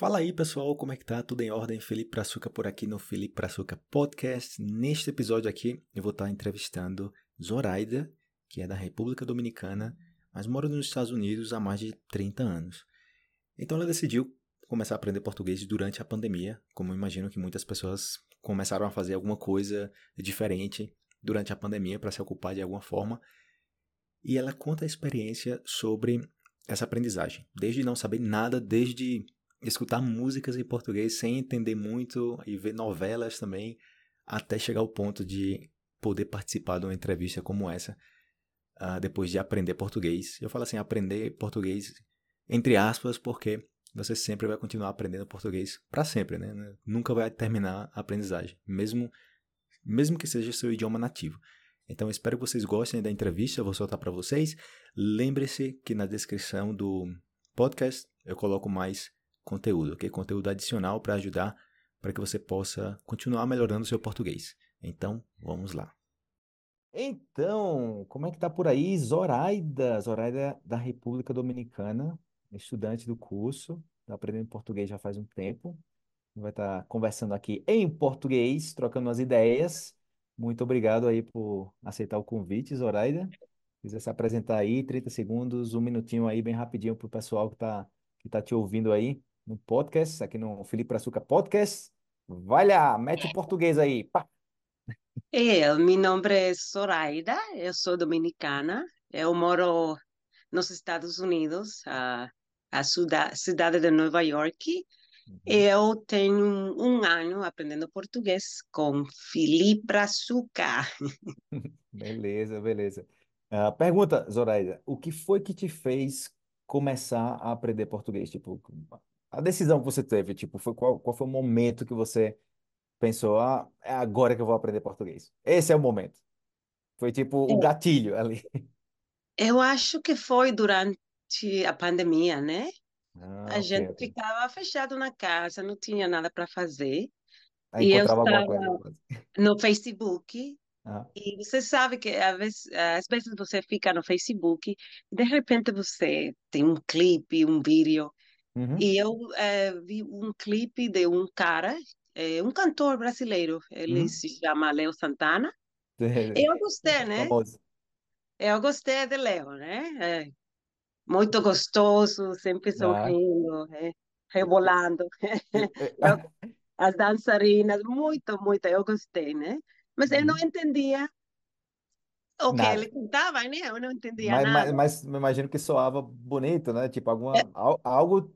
Fala aí pessoal, como é que tá? Tudo em ordem? Felipe Praçuca por aqui no Felipe Praçuca Podcast. Neste episódio aqui eu vou estar entrevistando Zoraida, que é da República Dominicana, mas mora nos Estados Unidos há mais de 30 anos. Então ela decidiu começar a aprender português durante a pandemia, como eu imagino que muitas pessoas começaram a fazer alguma coisa diferente durante a pandemia para se ocupar de alguma forma. E ela conta a experiência sobre essa aprendizagem, desde não saber nada, desde escutar músicas em português sem entender muito e ver novelas também, até chegar ao ponto de poder participar de uma entrevista como essa, uh, depois de aprender português. Eu falo assim, aprender português entre aspas, porque você sempre vai continuar aprendendo português para sempre, né? Nunca vai terminar a aprendizagem, mesmo mesmo que seja seu idioma nativo. Então espero que vocês gostem da entrevista, eu vou soltar para vocês. Lembre-se que na descrição do podcast eu coloco mais conteúdo, ok? Conteúdo adicional para ajudar para que você possa continuar melhorando o seu português. Então, vamos lá. Então, como é que tá por aí? Zoraida, Zoraida da República Dominicana, estudante do curso, está aprendendo português já faz um tempo. Vai estar tá conversando aqui em português, trocando umas ideias. Muito obrigado aí por aceitar o convite, Zoraida. Quiser se apresentar aí, 30 segundos, um minutinho aí, bem rapidinho para o pessoal que está que tá te ouvindo aí no podcast, aqui no Felipe Açúcar Podcast. Vai lá, mete o português aí. Pá. Eu, meu nome é Zoraida, eu sou dominicana, eu moro nos Estados Unidos, a, a cidade de Nova York. Uhum. Eu tenho um ano aprendendo português com Felipe Açúcar. Beleza, beleza. Uh, pergunta, Zoraida, o que foi que te fez começar a aprender português? Tipo, a decisão que você teve, tipo, foi qual, qual foi o momento que você pensou, ah, é agora que eu vou aprender português? Esse é o momento. Foi tipo o É, gatilho ali. Eu acho que foi durante a pandemia, né? Ah, A ok, gente ok. ficava fechado na casa, não tinha nada para fazer. Aí E eu encontrava alguma estava coisa no Facebook. Ah, E você sabe que às vezes, às vezes você fica no Facebook e de repente você tem um clipe, um vídeo. Uhum. E eu eh, vi um clipe de um cara, eh, um cantor brasileiro. Ele Uhum. se chama Leo Santana. Eu gostei, né? Famoso. Eu gostei de Leo, né? É, muito gostoso, sempre Ah, sorrindo, é, rebolando. e- e- Eu, as dançarinas, muito, muito, eu gostei, né? Mas eu não Uhum. entendia o que ele cantava, né? Eu não entendia Mas, mas, nada. mas me imagino que soava bonito, né? Tipo, É, alguma, al- algo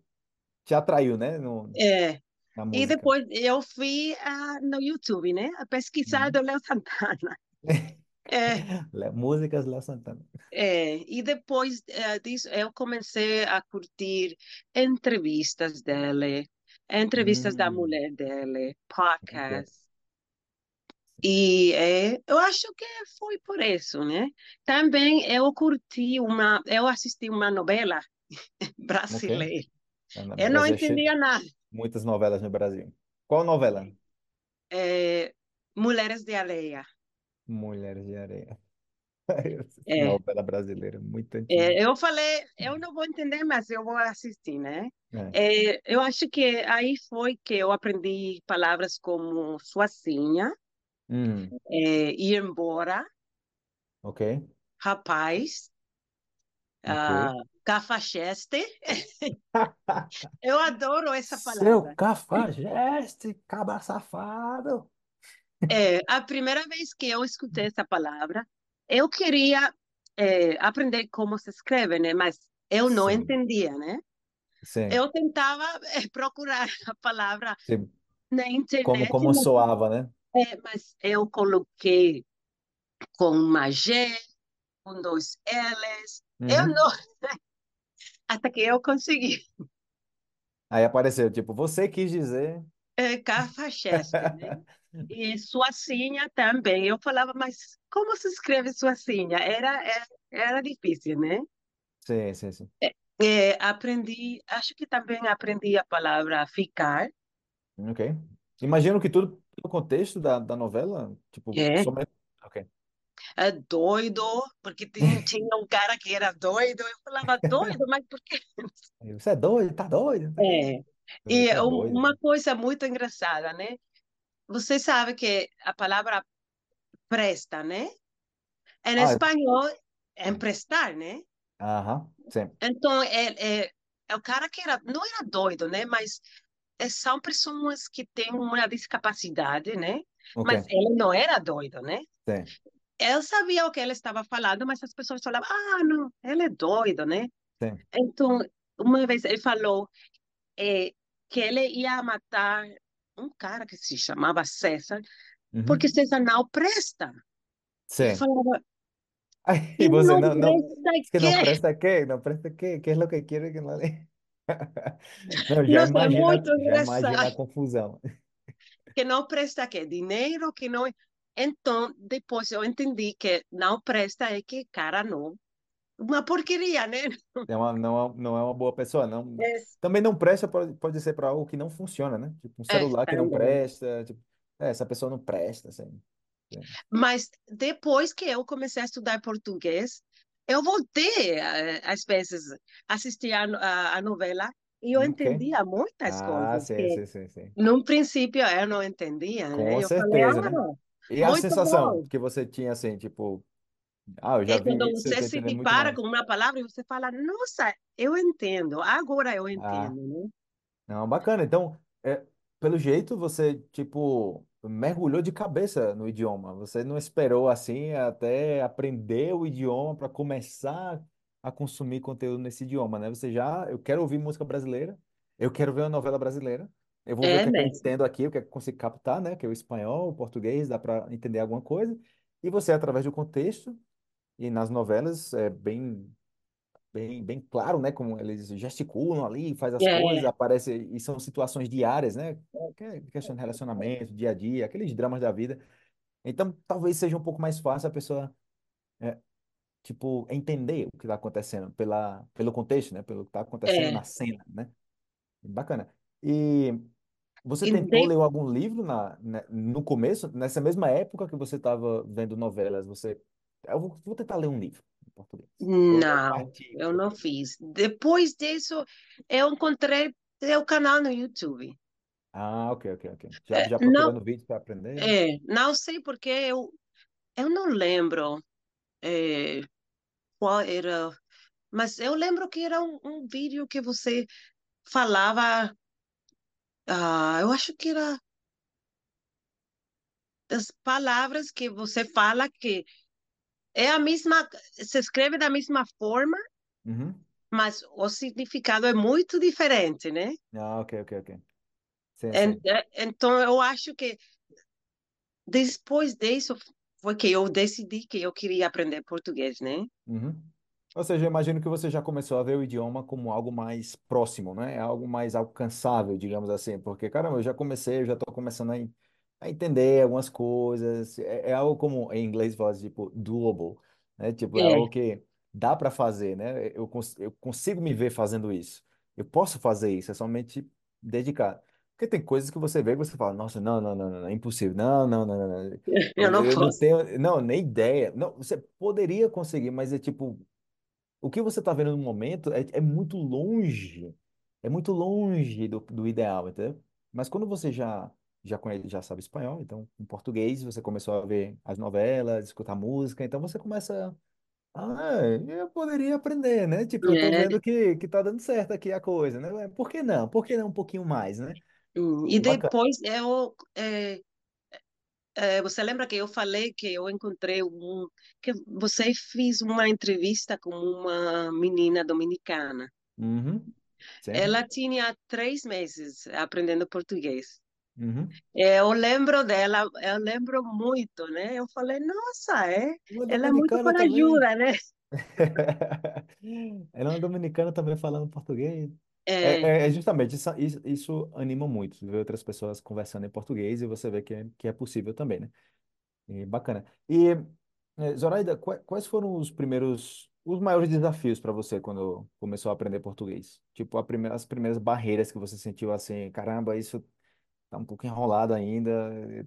te atraiu, né? No, é. E depois eu fui ah, no YouTube, né? A pesquisar Uhum. do Léo Santana. É, Músicas Léo Santana. é. E depois eh, disso eu comecei a curtir entrevistas dele, entrevistas da Hum, mulher dele, ok. podcast. E é, eu acho que foi por isso, né? Também eu curti uma, eu assisti uma novela brasileira. No Eu não é entendia nada. muitas novelas no Brasil. Qual novela? É, Mulheres de Areia. Mulheres de Areia. É, Novela brasileira, muito antiga. é, eu falei, eu não vou entender, mas eu vou assistir, né? É. É, eu acho que aí foi que eu aprendi palavras como suacinha, Hum, é, ir embora, ok, rapaz, ah, cafajeste. Eu adoro essa Seu palavra. cafajeste, cabra safado. É, a primeira vez que eu escutei essa palavra, eu queria é, aprender como se escreve, né? Mas eu não Sim, entendia, né? sim, Eu tentava é, procurar a palavra sim. na Como, internet, como mas, soava, né? é, mas eu coloquei com uma G, com dois L's. Eu Uhum. não, até que eu consegui. Aí apareceu, tipo, você quis dizer. É, cafajeste, né? E suacinha também. Eu falava, mas como se escreve suacinha? Era, era, era difícil, né? Sim, sim, sim. É, aprendi, acho que também aprendi a palavra ficar. Ok. Imagino que tudo no contexto da, da novela, tipo, É, somente. Ok. É doido, porque tinha, tinha um cara que era doido. Eu falava, doido, mas por quê? Você é doido, tá doido? É. E um- doido. uma coisa muito engraçada, né? Você sabe que a palavra presta, né? Em Ah, espanhol é emprestar, né? aham, sim. Então, é, é, é o cara que era, não era doido, né? Mas é, são pessoas que têm uma discapacidade, né? Ok, Mas ele não era doido, né? sim, Ele sabia o que ele estava falando, mas as pessoas falavam, ah, não, ele é doido, né? sim. Então, uma vez ele falou eh, que ele ia matar um cara que se chamava César, porque Uhum, César não presta. Eu sim. falava, Ay, y vos não no, no, presta es que no quê? presta qué, no presta qué, qué es lo que quiere que no le... No, já Nossa, é imagina, muito já imagina a engraçado. confusão. Que não presta quê? Dinheiro que não... Então, depois eu entendi que não presta é que cara não... Uma porqueria, né? É uma, não, é- não é uma boa pessoa, não. É, Também não presta, pode, pode ser para algo que não funciona, né? Tipo um é, celular que não presta, tipo, é, essa pessoa não presta, assim. Sim. Mas depois que eu comecei a estudar português, eu voltei, eh, às vezes, assistir a, a, a novela e eu Ok. entendia muitas Ah, coisas sim, sim, sim, sim. num princípio, eu não entendia, né? Com Eu falei, certeza, né? E a muito sensação bom. que você tinha, assim, tipo, ah, eu já É vi quando isso, você se depara com uma palavra e você fala, nossa, eu entendo, agora eu Ah. entendo, né? Não, bacana. Então, é, pelo jeito, você, tipo, mergulhou de cabeça no idioma. Você não esperou, assim, até aprender o idioma para começar a consumir conteúdo nesse idioma, né? Você já, eu quero ouvir música brasileira, eu quero ver uma novela brasileira, eu vou ver o É que é que eu mesmo. entendo aqui, o que é que eu consigo captar, né? Que é o espanhol, o português, dá para entender alguma coisa. E você, através do contexto, e nas novelas, é bem bem, bem claro, né? Como eles gesticulam ali, faz as coisas, É, aparece e são situações diárias, né? Que é questão de relacionamento, dia a dia, aqueles dramas da vida. Então, talvez seja um pouco mais fácil a pessoa, é, tipo, entender o que está acontecendo pela, pelo contexto, né? Pelo que está acontecendo é. na cena, né? Bacana. E você tentou ler algum livro na, né, no começo, nessa mesma época que você estava vendo novelas? Você, eu vou, vou tentar ler um livro em português. Não, eu não fiz. Depois disso, eu encontrei seu canal no YouTube. Ah, ok, ok, ok. Já, É, já não, procurando vídeos para aprender? é, não sei porque eu, eu não lembro é, qual era, mas eu lembro que era um, um vídeo que você falava, ah, eu acho que era das palavras que você fala que é a mesma, se escreve da mesma forma, Uhum. mas o significado é muito diferente, né? Ah, ok, ok, ok. Sim, sim. é, Então eu acho que depois disso foi que eu decidi que eu queria aprender português, né? Uhum. Ou seja, eu imagino que você já começou a ver o idioma como algo mais próximo, né? Algo mais alcançável, digamos assim. Porque, caramba, eu já comecei, eu já estou começando a, en- a entender algumas coisas. É, é algo como, em inglês, fala tipo, doable, né? Tipo, é algo É, que dá para fazer, né? Eu, cons- eu consigo me ver fazendo isso. Eu posso fazer isso, é somente dedicar. Porque tem coisas que você vê e você fala, nossa, não, não, não, não, é impossível. Não, não, não, não. não. eu Eu, não eu não posso. tenho, não, nem ideia. Não, você poderia conseguir, mas é tipo o que você está vendo no momento é, é muito longe, é muito longe do, do ideal, entendeu? Mas quando você já já conhece, já sabe espanhol, então em português você começou a ver as novelas, escutar música, então você começa, ah, eu poderia aprender, né? Tipo, eu tô É, vendo que que tá dando certo aqui a coisa, né? Por que não? Por que não um pouquinho mais, né? hum, e Bacana. depois é, é, você lembra que eu falei que eu encontrei um, que você fez uma entrevista com uma menina dominicana. Uhum. Ela tinha três meses aprendendo português. Uhum. Eu lembro dela, eu lembro muito, né? Eu falei, nossa, é, ela é muito corajosa, né? Ela é uma dominicana também falando português. É, É, é- é justamente, isso, isso, anima muito, ver outras pessoas conversando em português e você vê que é, que é possível também, né? E bacana. E, eh, Zoraida, qua- quais foram os primeiros, os maiores desafios para você quando começou a aprender português? Tipo, primeira, as primeiras barreiras que você sentiu assim, caramba, isso tá um pouco enrolado ainda,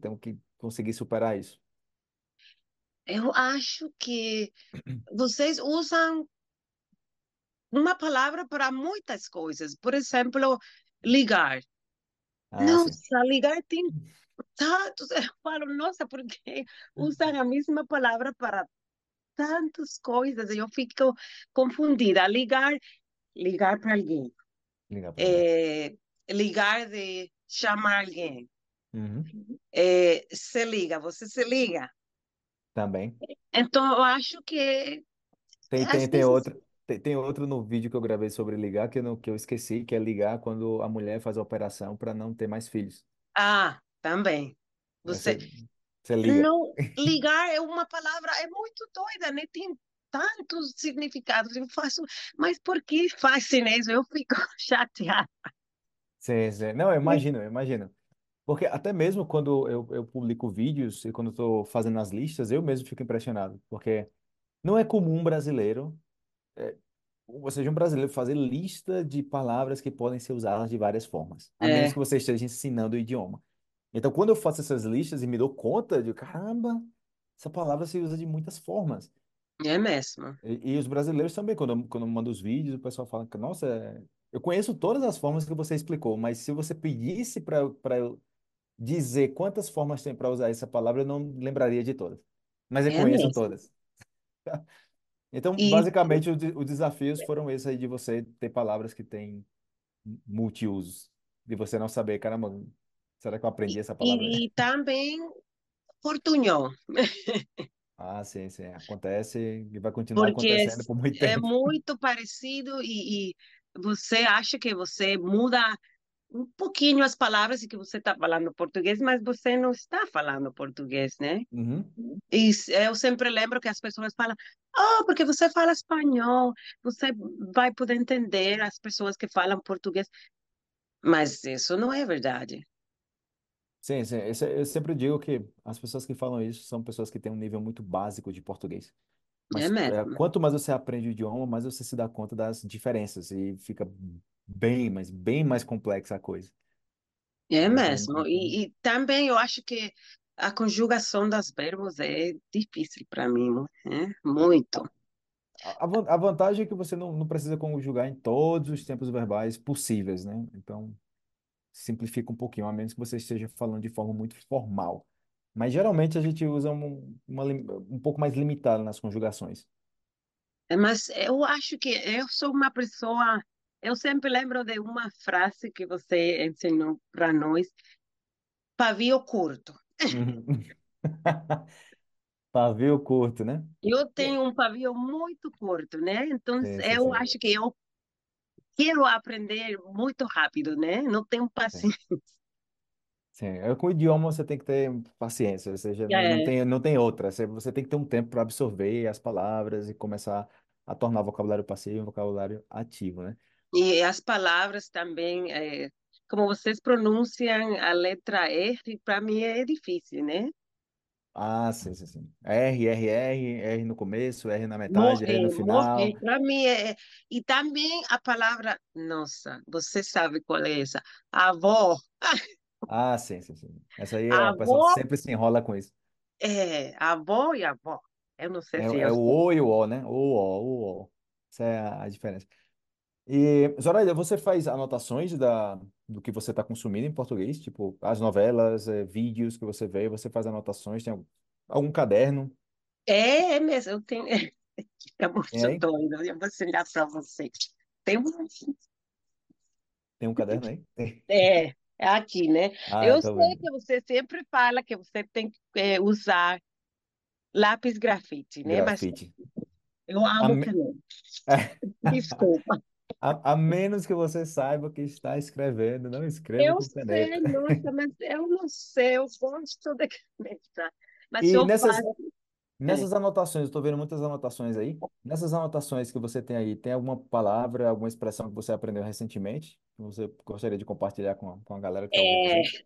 tenho que conseguir superar isso. eu acho que vocês usam uma palavra para muitas coisas. Por exemplo, ligar. Ah, Nossa, sim. ligar tem tantos. Eu falo, nossa, porque usam a mesma palavra para tantas coisas. Eu fico confundida. Ligar, ligar para alguém. Ligar alguém. É, ligar de chamar alguém. Uhum. É, se liga, você se liga. Também. Então, eu acho que Tem, tem, tem vezes. outro. Tem, tem outro no vídeo que eu gravei sobre ligar que eu, não, que eu esqueci, que é ligar quando a mulher faz a operação para não ter mais filhos. Ah, também. Aí Você Você, você liga. não ligar é uma palavra é muito doida, né? Tem tantos significados. Eu faço, mas por que fazem isso? Eu fico chateada. Sim, sim. Não, eu imagino, eu imagino. Porque até mesmo quando eu, eu publico vídeos e quando estou fazendo as listas, eu mesmo fico impressionado. Porque não é comum um brasileiro, ou seja, um brasileiro fazer lista de palavras que podem ser usadas de várias formas, a menos É, que você esteja ensinando o idioma. Então, quando eu faço essas listas e me dou conta de, caramba, essa palavra se usa de muitas formas. é mesmo. E, e os brasileiros também, quando eu, quando eu mando os vídeos, o pessoal fala que, nossa, é, eu conheço todas as formas que você explicou, mas se você pedisse para para eu dizer quantas formas tem para usar essa palavra, eu não lembraria de todas. Mas eu É conheço mesmo. todas. Então, E, basicamente, os de- os desafios foram esses aí de você ter palavras que têm multiusos, de você não saber, caramba, será que eu aprendi essa palavra? e, e também portunhol, Ah, sim, sim, acontece e vai continuar porque é, acontecendo por muito é tempo. muito parecido e, e você acha que você muda um pouquinho as palavras que você está falando português, mas você não está falando português, né? Uhum. E s- eu sempre lembro que as pessoas falam, oh, porque você fala espanhol, você vai poder entender as pessoas que falam português. Mas isso não é verdade. Sim, sim. Esse- Eu sempre digo que as pessoas que falam isso são pessoas que têm um nível muito básico de português. Mas é, mesmo. quanto mais você aprende o idioma, mais você se dá conta das diferenças e fica bem, mas bem mais complexa a coisa. É Então, mesmo. E, e também eu acho que a conjugação dos verbos é difícil para mim, né? Muito. a, a van- a vantagem é que você não, não precisa conjugar em todos os tempos verbais possíveis, né? Então, simplifica um pouquinho, a menos que você esteja falando de forma muito formal. Mas geralmente a gente usa um, uma, lim- um pouco mais limitado nas conjugações. É, Mas eu acho que eu sou uma pessoa. Eu sempre lembro de uma frase que você ensinou para nós: pavio curto. Uhum. Pavio curto, né? Eu É. tenho um pavio muito curto, né? Então Sim, sim, eu sim. acho que eu quero aprender muito rápido, né? Não tenho paciência. Sim, é, com o idioma você tem que ter paciência, ou seja, não, não É, tem, não tem outra. Você, você tem que ter um tempo para absorver as palavras e começar a tornar o vocabulário passivo um vocabulário ativo, né? E as palavras também, é, como vocês pronunciam a letra R, para mim é difícil, né? Ah, sim, sim, sim. R, R, R, R no começo, R na metade, R no final. para mim é. E também a palavra, nossa, você sabe qual é essa? Avó. Ah, sim, sim, sim. Essa aí é, o pessoal Avó sempre se enrola com isso. é avó e avó. Eu não sei É, se é eu o. O e o O, né? O, O, o, O. Essa é a, a diferença. E, Zoraida, você faz anotações da, do que você está consumindo em português? Tipo, as novelas, eh, vídeos que você vê, você faz anotações? Tem algum, algum caderno? É, é mesmo, eu tenho. É Tem muito aí? doido, eu vou ensinar para você. Tem um. Tem um caderno aí? Tem. É, é aqui, né? Ah, eu Eu tô sei vendo. que você sempre fala que você tem que eh, usar lápis grafite, né? Mas Grafite. eu A, amo me- caneta. Desculpa. A, a menos que você saiba que está escrevendo, não escreva Eu com sei, nossa, mas eu não sei, eu gosto de caneta. Mas E eu nessas, falo. É. nessas anotações, eu estou vendo muitas anotações aí. Nessas anotações que você tem aí, tem alguma palavra, alguma expressão que você aprendeu recentemente? Que você gostaria de compartilhar com a, com a galera que está ouvindo É, gente?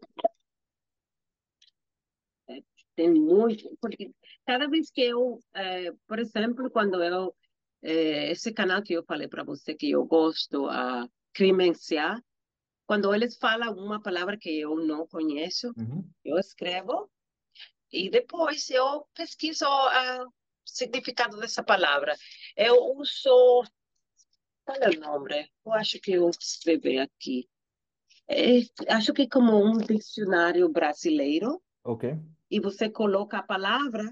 tem muito, porque cada vez que eu, eh, por exemplo, quando eu, eh, esse canal que eu falei para você que eu gosto, a Crimenciar, quando eles falam uma palavra que eu não conheço, Uhum. eu escrevo e depois eu pesquiso ah, o significado dessa palavra. Eu uso, qual é o nome? Eu acho que eu escrevi aqui. É, acho que é como um dicionário brasileiro, Ok. e você coloca a palavra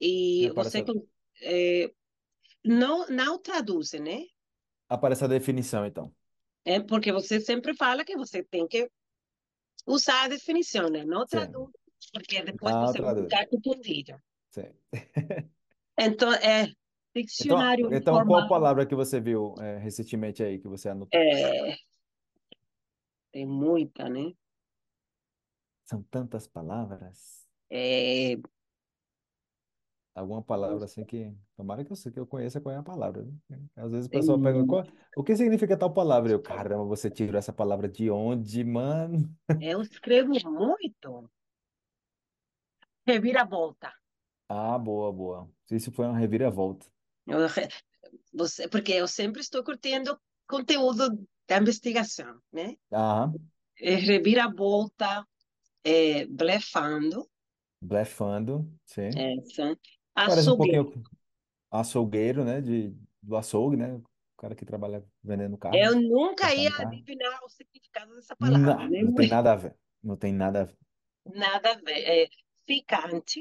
E você é, não, não traduz, né? aparece a definição, então. É porque você sempre fala que você tem que usar a definição, né? Não Sim. traduz, porque depois Não você vai traduz. ficar confundido. Sim. Então, é Então, dicionário então, qual informal. palavra que você viu é, recentemente aí, que você anotou? É, tem muita, né? São tantas palavras. É, Alguma palavra assim que. Tomara que eu, sei- que eu conheça qual é a palavra. né? Às vezes o pessoal pergunta, qual, o que significa tal palavra? Eu, caramba, você tirou essa palavra de onde, mano? Eu escrevo muito. Reviravolta. Ah, boa, boa. Isso foi uma reviravolta. Eu re- você, porque eu sempre estou curtindo conteúdo da investigação, né? Aham. É, Reviravolta, é, blefando, Blefando, sim. essa, Parece um açougueiro. pouquinho açougueiro, né? De, do açougue, né? O cara que trabalha vendendo Eu carne, nunca ia cortando carne. adivinhar o significado dessa palavra, Não, né? não tem nada a ver. Não tem nada a ver. Nada a ver. É, ficante,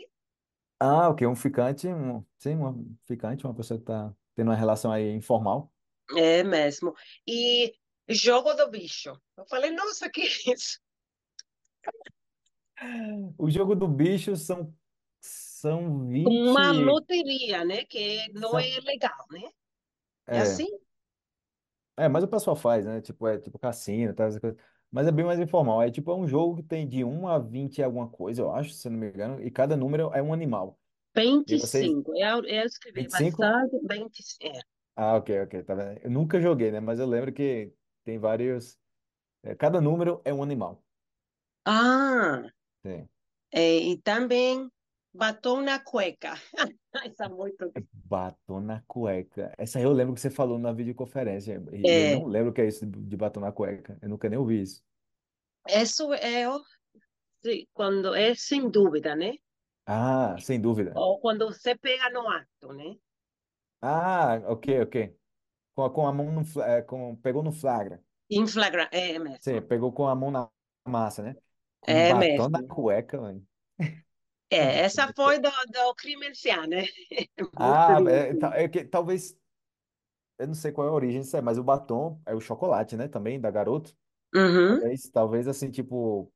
Ah, ok. Um ficante, um, sim, um ficante, uma pessoa que está tendo uma relação aí informal. é mesmo. E jogo do bicho. Eu falei, nossa, que isso? O jogo do bicho são, são Uma 20. loteria, né? Que não São, é legal, né? É é, assim? é, mas o pessoal faz, né? Tipo, é tipo cassino, tá, essas coisas. Mas é bem mais informal. É tipo é um jogo que tem de um a 20 e alguma coisa, eu acho, se eu não me engano, e cada número é um animal. E vocês. 25. Eu, eu escrevi 25? bastante, 25. É. Ah, ok, ok, tá vendo? Eu nunca joguei, né? Mas eu lembro que tem vários. é, cada número é um animal. Ah, Sim. é, e também batom na cueca. Essa é muito. Batom na cueca. Essa eu lembro que você falou na videoconferência. E eu É, não lembro o que é isso de batom na cueca. Eu nunca nem ouvi isso. isso é sim, quando é sem dúvida, né? Ah, sem dúvida. Ou quando você pega no ato, né? Ah, ok, ok. Com a, com a mão no, é, com, pegou no flagra. Em flagra, é Sim, mesmo. pegou com a mão na massa, né? Com É batom na mesmo. cueca, mano. É, essa foi do, do crime né? Muito Ah, é, ta- é que talvez, eu não sei qual é a origem disso aí, mas o batom é o chocolate, né? Também, da garoto. Uhum. Talvez, talvez assim, tipo,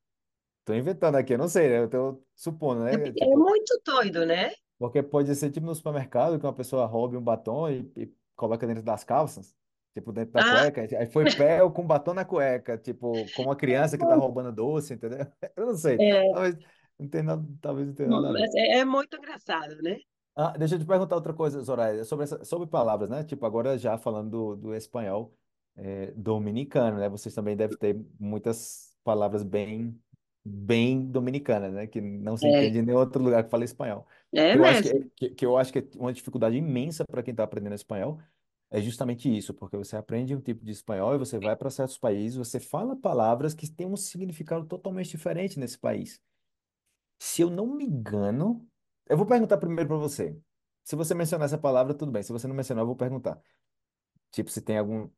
tô inventando aqui, eu não sei, né? Eu tô supondo, É, né? é Tipo, muito doido, né? Porque pode ser tipo no supermercado que uma pessoa roube um batom e, e coloca dentro das calças, tipo dentro da Ah, cueca. Aí foi pé com batom na cueca, tipo como uma criança que tá roubando doce, entendeu? Eu não sei. é, Talvez não tenha nada, talvez não tenha nada ver. mas é, é muito engraçado, né? Ah, deixa eu te perguntar outra coisa, Zoraida, sobre essa, sobre palavras, né? Tipo, agora já falando do, do espanhol é, dominicano, né? Vocês também devem ter muitas palavras bem, bem dominicanas, né? Que não se É, entende em nenhum outro lugar que fala espanhol. é Que eu acho que, mesmo. que, que eu acho que é uma dificuldade imensa para quem está aprendendo espanhol é justamente isso, porque você aprende um tipo de espanhol e você vai para certos países, você fala palavras que têm um significado totalmente diferente nesse país. Se eu não me engano, eu vou perguntar primeiro para você. Se você mencionar essa palavra, tudo bem. Se você não mencionar, eu vou perguntar. Tipo, se tem algum.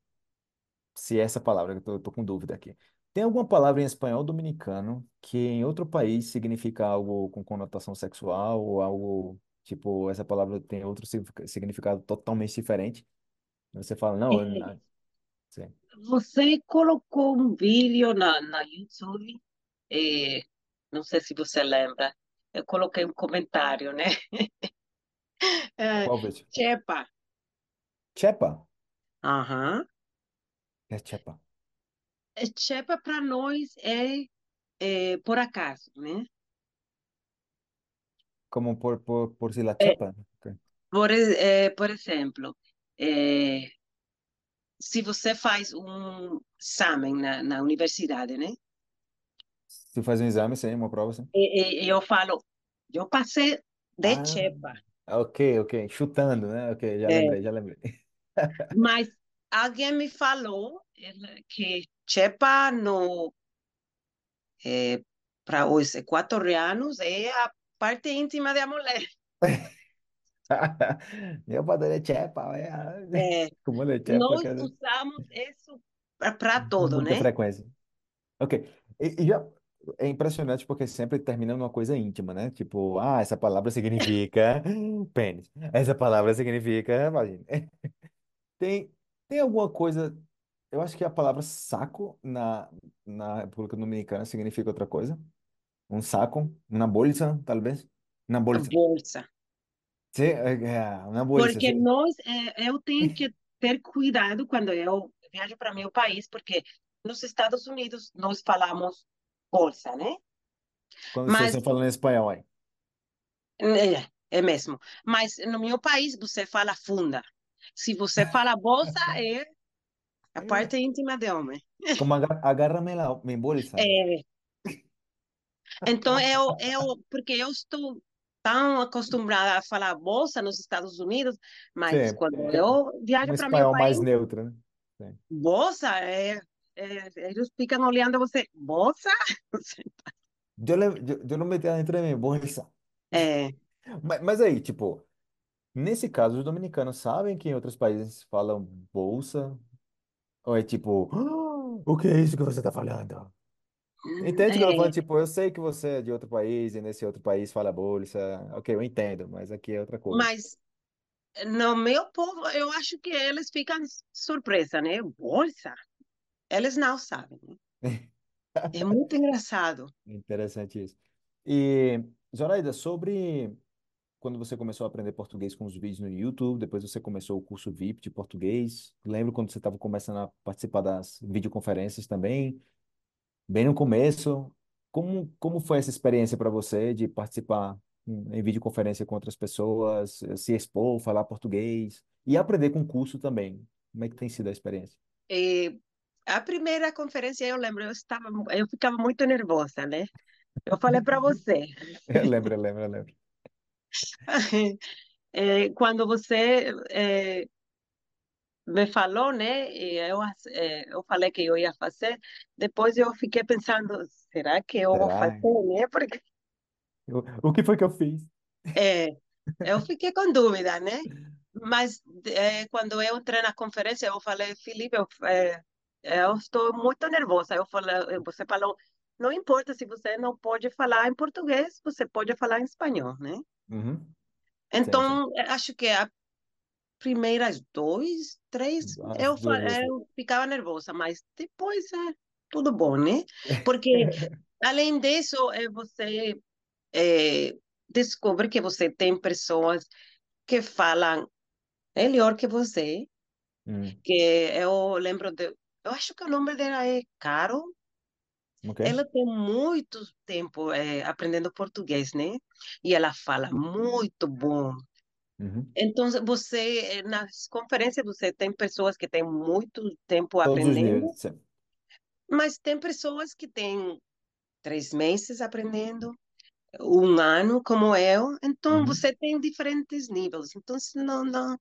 Se é essa palavra, eu tô, eu tô com dúvida aqui. Tem alguma palavra em espanhol dominicano que em outro país significa algo com conotação sexual ou algo. Tipo, essa palavra tem outro significa- significado totalmente diferente? Você fala, não, eu É, não sei. você colocou um vídeo na, na YouTube, é, não sei se você lembra, eu coloquei um comentário, né? É, Qual vez? Chepa. Chepa? Aham. É chepa. É, Chepa para nós é, é por acaso, né? Como por, por, por si la É, chepa? Ok. por, e- é, por exemplo, é, se você faz um exame na, na universidade, né? Se faz um exame, sim, uma prova, sim. E, e eu falo, eu passei de Ah, Chepa. ok, ok. Chutando, né? Ok, já É, lembrei, já lembrei. mas alguém me falou que Chepa no, é, para os equatorianos é a parte íntima da mulher. Meu padre é chepa, é. É, Como é chepa, nós cara, usamos isso para com todo, muita né? frequência. Ok. E, e já é impressionante porque sempre termina numa coisa íntima, né? Tipo, ah, essa palavra significa pênis. Essa palavra significa vagina. Tem, tem alguma coisa. Eu acho que a palavra saco na, na República Dominicana significa outra coisa. Um saco, uma bolsa, talvez. Uma A bolsa. bolsa. Sim, é, é, uma bolsa, Porque nós, é, eu tenho que ter cuidado quando eu viajo para meu país, porque nos Estados Unidos nós falamos bolsa, né? Quando Mas estão falando em espanhol aí. é, é mesmo. Mas no meu país você fala funda. Se você fala bolsa, é a parte íntima de homem. Como aga- agárrame la, mi bolsa. É, então eu, eu, porque eu estou tão acostumada a falar bolsa nos Estados Unidos, mas Sim, quando é eu viajo para meu país mais neutro, né? Sim. Bolsa, é, é, eles ficam olhando você. Bolsa? Yo, le, yo, yo lo metía dentro de mi bolsa. É, Mas, mas aí, tipo, nesse caso, os dominicanos sabem que em outros países falam bolsa? Ou é tipo, "Ah, o que é isso que você tá falando? Entende o que eu tô falando? é, Tipo, eu sei que você é de outro país e nesse outro país fala bolsa. Ok, eu entendo, mas aqui é outra coisa. mas no meu povo, eu acho que eles ficam surpresa, né? Bolsa? Eles não sabem, né? É muito engraçado. Interessante isso. E, Zoraida, sobre quando você começou a aprender português com os vídeos no YouTube, depois você começou o curso VIP de português. Lembro quando você estava começando a participar das videoconferências também, bem no começo. Como, como foi essa experiência para você de participar em videoconferência com outras pessoas, se expor, falar português e aprender com o curso também? Como é que tem sido a experiência? E a primeira conferência, eu lembro, eu estava, eu ficava muito nervosa, né? Eu falei para você, Lembra, lembra, lembra. é, quando você é, me falou, né? Eu, é, eu falei que eu ia fazer. Depois eu fiquei pensando, será que eu vou fazer, Será? né? Porque O, o que foi que eu fiz? é, eu fiquei com dúvida, né? Mas é, quando eu entrei na conferência, eu falei, Felipe, eu, eu estou muito nervosa. Eu falei, você falou, não importa se você não pode falar em português, você pode falar em espanhol, né? Uhum. Sim, sim. Então, acho que a primeiras dois, três, As eu, duas eu ficava nervosa, mas depois é tudo bom, né? Porque, além disso, é, você é, descobre que você tem pessoas que falam melhor que você, Hum, que eu lembro de... Eu acho que o nome dela é Caro. ok. Ela tem muito tempo é, aprendendo português, né? E ela fala muito bom. Uhum. Então, você, eh, nas conferências, você tem pessoas que têm muito tempo Todos os aprendendo. Sim. mas tem pessoas que têm três meses aprendendo, um ano, como eu. Então, Uhum. você tem diferentes níveis. Então, não, não,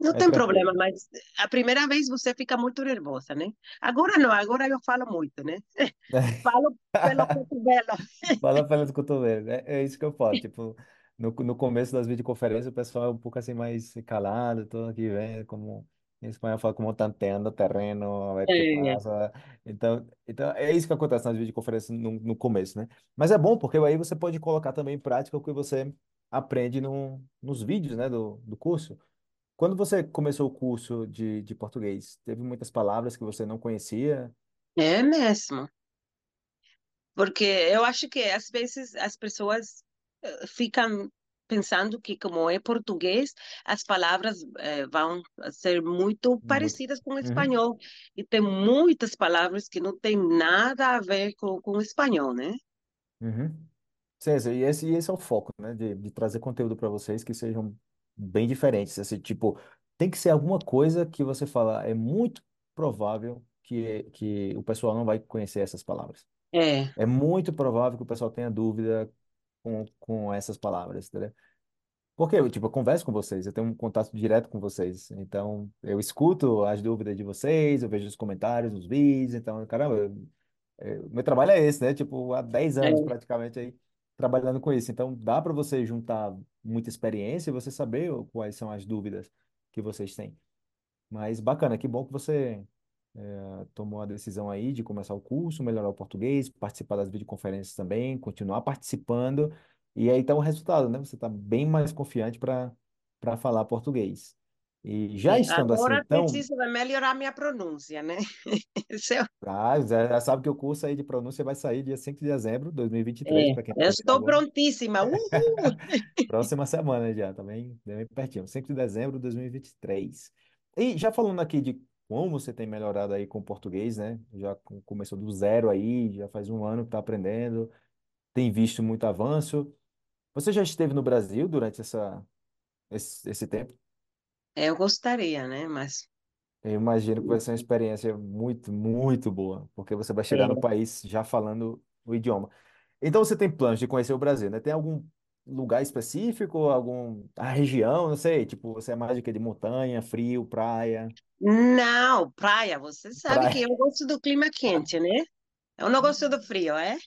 não É tem problema, mas a primeira vez você fica muito nervosa, né? Agora não, agora eu falo muito, né? Falo pelo cotovelo. Fala pelas cotovelos. É, é isso que eu falo. Tipo, no, no começo das videoconferências, o pessoal é um pouco assim mais calado, todo aqui vendo como. Em espanhol fala como tanteando terreno, a ver o que É, passa. Então, então, é isso que acontece nas videoconferências no, no começo, né? Mas é bom, porque aí você pode colocar também em prática o que você aprende no, nos vídeos, né, do, do curso. Quando você começou o curso de, de português, teve muitas palavras que você não conhecia? é mesmo. Porque eu acho que às vezes as pessoas eh, ficam pensando que, como é português, as palavras eh, vão ser muito parecidas com o Uhum, espanhol. E tem muitas palavras que não têm nada a ver com, com o espanhol, né? uhum. Sim, sim, e esse, esse é o foco, né? De, de trazer conteúdo para vocês que sejam bem diferentes. Assim, tipo, tem que ser alguma coisa que você fala, é muito provável que, que o pessoal não vai conhecer essas palavras. É, É muito provável que o pessoal tenha dúvida com, com essas palavras, entendeu? Porque, eu, tipo, eu converso com vocês, eu tenho um contato direto com vocês. Então, eu escuto as dúvidas de vocês, eu vejo os comentários nos vídeos. Então, caramba, eu- o meu trabalho é esse, né? Tipo, há 10 anos é. praticamente aí trabalhando com isso. Então, dá para você juntar muita experiência e você saber quais são as dúvidas que vocês têm. Mas bacana, que bom que você tomou a decisão aí de começar o curso, melhorar o português, participar das videoconferências também, continuar participando, e aí tá o resultado, né? Você está bem mais confiante para para falar português. E já É, estando assim, agora então, preciso de melhorar minha pronúncia, né? É, o- ah, já, sabe que o curso aí de pronúncia vai sair dia 5 de dezembro de 2023, é, para quem está eu estou prontíssima. Uhul! Próxima semana já, tá bem, pertinho, 5 de dezembro de 2023. E já falando aqui de como você tem melhorado aí com o português, né? Já com- começou do zero aí, já faz um ano que tá aprendendo, tem visto muito avanço. Você já esteve no Brasil durante essa, esse, esse tempo? Eu gostaria, né? Mas Eu imagino que vai ser uma experiência muito, muito boa, porque você vai chegar no é, país já falando o idioma. Então você tem planos de conhecer o Brasil, né? Tem algum lugar específico, algum a região, não sei, tipo, você é mais de quê? De montanha, frio, praia, não, praia, você sabe que praia. eu gosto do clima quente, né? Eu não gosto do frio, é?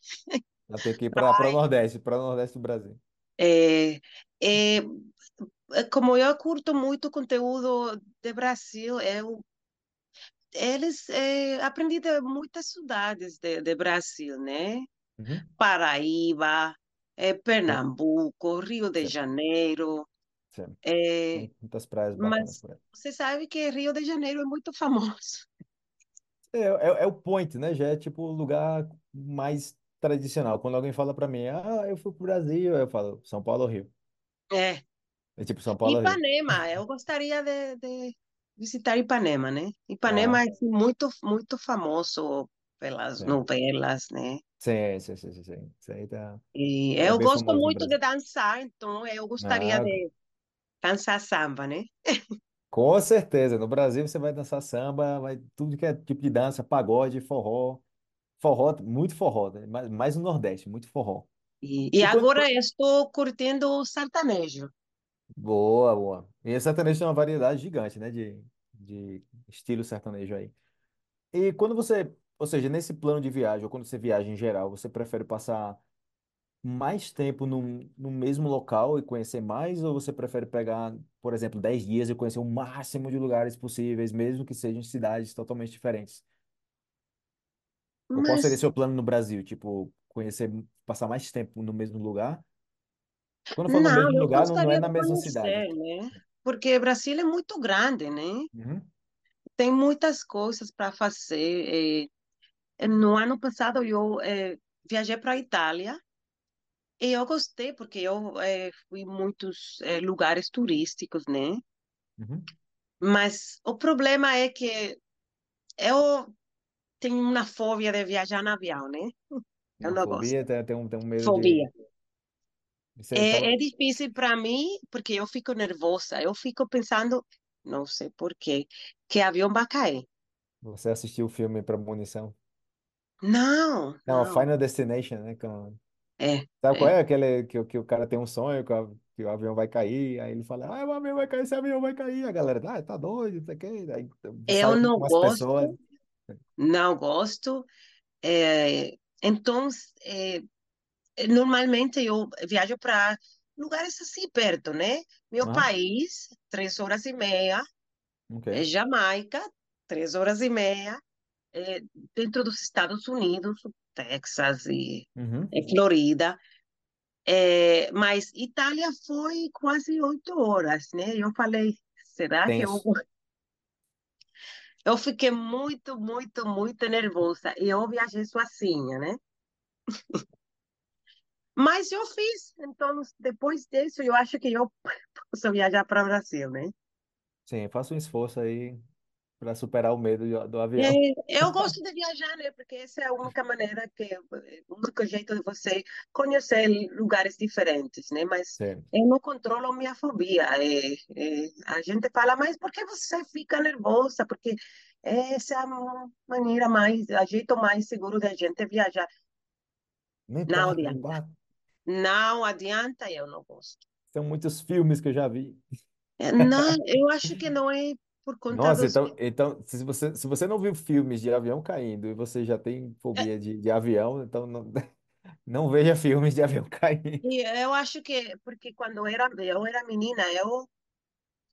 Ela tem que ir para o Nordeste, para o Nordeste do Brasil. É, é, é, como eu curto muito conteúdo de Brasil, eu eles é, aprendi de muitas cidades de, de Brasil, né? Uhum. Paraíba, é, Pernambuco, Rio de sim, Janeiro, sim. é, muitas praias bacanas mas por aí. você sabe que Rio de Janeiro é muito famoso. É, é, é o point, né? Já é tipo o lugar mais tradicional. Quando alguém fala para mim, ah, eu fui pro Brasil, eu falo São Paulo ou Rio. É, É tipo São Paulo. Ipanema, eu gostaria de, de visitar Ipanema, né? Ipanema Ah, é muito, muito famoso pelas sim. novelas, né? Sim, sim, sim, sim, sim. Tá, E eu gosto muito de dançar, então eu gostaria Ah, de dançar samba, né? com certeza. No Brasil você vai dançar samba, vai tudo que é tipo de dança, pagode, forró. Forró, muito forró, né? Mais, mais no Nordeste, muito forró. E, e E quando... agora eu estou curtindo o sertanejo. Boa, boa. E esse sertanejo tem uma variedade gigante, né? De, de estilo sertanejo aí. E quando você, ou seja, nesse plano de viagem, ou quando você viaja em geral, você prefere passar mais tempo no, no mesmo local e conhecer mais, ou você prefere pegar, por exemplo, 10 dias e conhecer o máximo de lugares possíveis, mesmo que sejam cidades totalmente diferentes? Ou qual seria Mas seu plano no Brasil? Tipo, conhecer, passar mais tempo no mesmo lugar? Quando falo no não, mesmo eu lugar, não, é na de mesma cidade. conhecer, né? Porque Brasil é muito grande, né? Uhum, Tem muitas coisas para fazer. eh, No ano passado eu eh, viajei para a Itália e eu gostei porque eu eh, fui em muitos eh, lugares turísticos, né? uhum. Mas o problema é que eu tenho uma fobia de viajar no avião, né? Eu não gosto. fobia, tem, tem um, tem um medo de... Fobia. Você, É, então, é difícil para mim porque eu fico nervosa. Eu fico pensando, não sei por quê, que o avião vai cair. você assistiu o filme Premonição? Não, Não, a não. Final Destination, né? Com... É, Sabe qual é. é? Aquele que, que o cara tem um sonho que, o que o avião vai cair, aí ele fala, ah, o avião vai cair, esse avião vai cair. A galera, ah, tá doido, não sei o quê. Aí Eu não umas pessoas. gosto, não gosto. É, então, é, normalmente eu viajo para lugares assim perto, né? Meu Aham, país, três horas e meia. É ok. Jamaica, três horas e meia. É, dentro dos Estados Unidos, Texas e Uhum. é, Florida. É, mas Itália foi quase oito horas, né? Eu falei, será que eu... Eu fiquei muito, muito, muito nervosa. E eu viajei sozinha, né? Mas eu fiz. Então, depois disso, eu acho que eu posso viajar para o Brasil, né? Sim, faça um esforço aí para superar o medo do, É, avião. eu gosto de viajar, né? Porque essa é a única maneira que, o único jeito de você conhecer lugares diferentes, né? Mas Sim. eu não controlo minha fobia. É, é, a gente fala, mas por que você fica nervosa? Porque essa é a maneira mais, a jeito mais seguro da gente viajar. Não importa, não adianta. eu não gosto. São muitos filmes que eu já vi. É, Não, eu acho que não é por conta Nossa, dos. então, então se você, se você não viu filmes de avião caindo e você já tem fobia de, de avião, então não, não veja filmes de avião caindo. Eu acho que, porque quando era, eu era menina, eu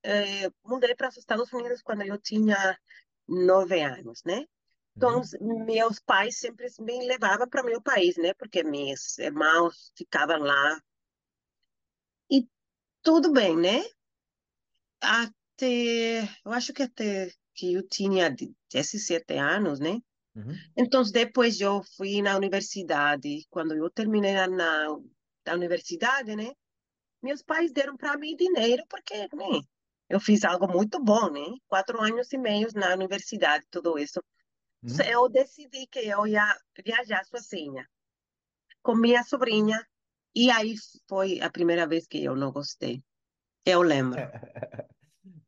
eh, mudei para os Estados Unidos quando eu tinha nove anos, né? Então, Uhum. meus pais sempre me levavam para meu país, né? Porque meus irmãos ficavam lá. E tudo bem, né? Até, eu acho que até que eu tinha 17 anos, né? Uhum. Então, depois eu fui na universidade. Quando eu terminei na, na universidade, né? Meus pais deram para mim dinheiro porque, né? Eu fiz algo muito bom, né? Quatro anos e meio na universidade, tudo isso. Uhum. Eu decidi que eu ia viajar sozinha, com minha sobrinha. E aí foi a primeira vez que eu não gostei. Eu lembro.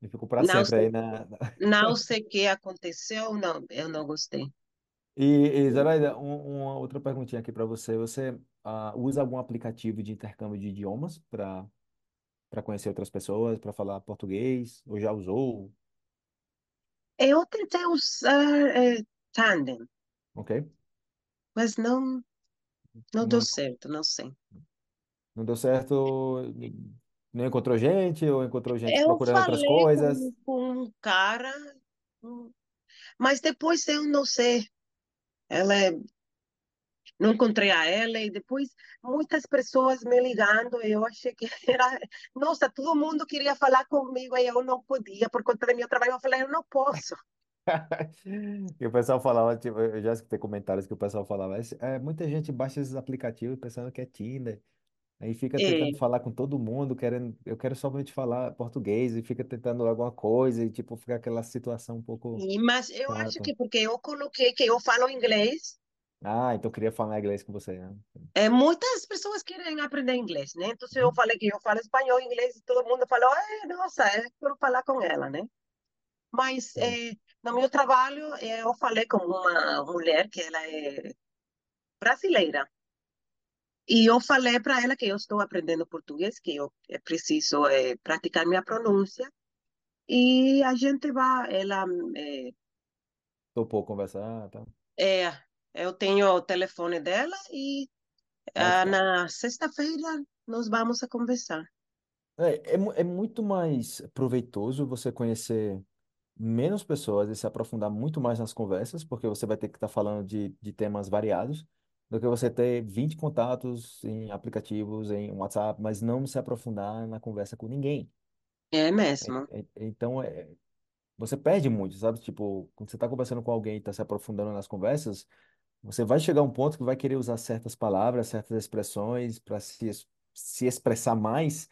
E ficou para Não sempre sei, aí na. na- não sei o que aconteceu, não, eu não gostei. E, e Zoraida, um- uma outra perguntinha aqui para você. Você ah, usa algum aplicativo de intercâmbio de idiomas para para conhecer outras pessoas, para falar português? Ou já usou? Eu tentei usar é, Tandem, Ok? mas não, não deu Não, certo, não sei. não deu certo? Não encontrou gente ou encontrou gente Eu procurando outras coisas? com, com um cara, mas depois eu não sei. Ela é- não encontrei a ela e depois muitas pessoas me ligando e eu achei que era, nossa, todo mundo queria falar comigo e eu não podia por conta do meu trabalho. Eu falei, eu não posso. E o pessoal falava, tipo, eu já escutei comentários que o pessoal falava, é, muita gente baixa esses aplicativos pensando que é Tinder, aí fica tentando É, falar com todo mundo, querendo, eu quero somente falar português, e fica tentando alguma coisa, e tipo, fica aquela situação um pouco e- mas eu acho chata. que porque eu coloquei que eu falo inglês, Ah, então eu queria falar inglês com você, né? é, muitas pessoas querem aprender inglês, né? Então eu Uhum. falei que eu falo espanhol, inglês e todo mundo falou, é, nossa, eu quero falar com ela, né? Mas Sim. É, no meu trabalho eu falei com uma mulher que ela é brasileira. E eu falei para ela que eu estou aprendendo português, que eu eh, preciso eh, praticar minha pronúncia. E a gente vai, ela, eh, Topou conversar, tá? é, eu tenho o telefone dela e Ah, na sexta-feira nós vamos a conversar. É, é, é muito mais proveitoso você conhecer menos pessoas e se aprofundar muito mais nas conversas, porque você vai ter que estar falando de, de temas variados, do que você ter 20 contatos em aplicativos, em WhatsApp, mas não se aprofundar na conversa com ninguém. É É- mesmo. é- então, é, você perde muito, sabe? Tipo, quando você está conversando com alguém e está se aprofundando nas conversas, você vai chegar a um ponto que vai querer usar certas palavras, certas expressões para se, se expressar mais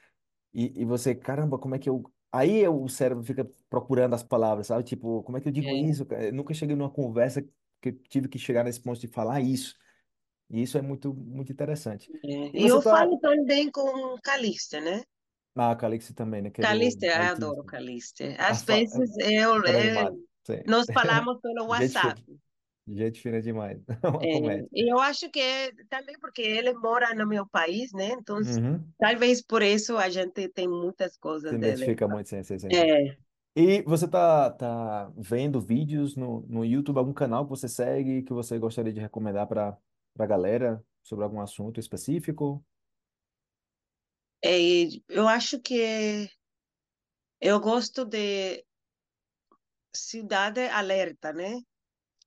e, e você, caramba, como é que eu. Aí o cérebro fica procurando as palavras, sabe? Tipo, como é que eu digo É, isso? cara? Eu nunca cheguei numa conversa que eu tive que chegar nesse ponto de falar isso. E isso é muito, muito interessante. é. E E você eu tá. falo também com Calista, né? Ah, Calixto também, né? Que é do Calista, eu adoro Calista. Ah, Às fa- é vezes eu, fora eh, animado. Sim. nós falamos pelo Gente WhatsApp. Gente fina demais. É uma É, comédia. e eu acho que é também porque ele mora no meu país, né? Então, Uhum. talvez por isso a gente tem muitas Se coisas dele. identifica muito, sim, sim. sim. É, E você tá, tá vendo vídeos no, no YouTube, algum canal que você segue, que você gostaria de recomendar para a galera sobre algum assunto específico? é, eu acho que eu gosto de Cidade Alerta, né?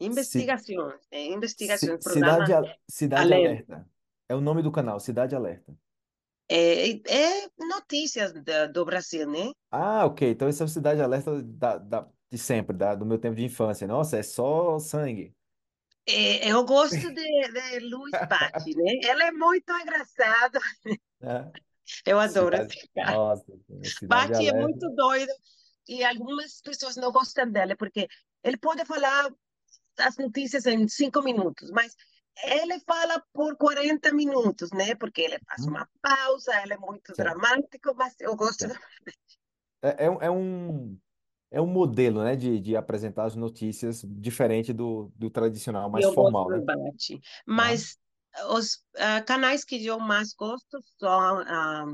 Investigações, é, investigações, Cidade, Al- Cidade Alerta. Alerta. É o nome do canal, Cidade Alerta. É, é notícias da- do Brasil, né? Ah, ok. Então esse é o Cidade Alerta da, da- de sempre, da, do meu tempo de infância. Nossa, é só sangue. É, eu gosto de, de Luiz Bate, né? Ela é muito engraçada. né? Eu adoro Cidade, esse cara. nossa, Bate é Alerta. muito doido e algumas pessoas não gostam dele porque ele pode falar as notícias em cinco minutos, mas ele fala por 40 minutos, né? Porque ele faz Hum? uma pausa, ele é muito Sim, dramático, mas eu gosto. sim. É, é, um, é um é um modelo, né, de, de apresentar as notícias diferente do, do tradicional, mais Eu gosto formal, do né? Bate. Aham. Mas os ah, canais que eu mais gosto são ah,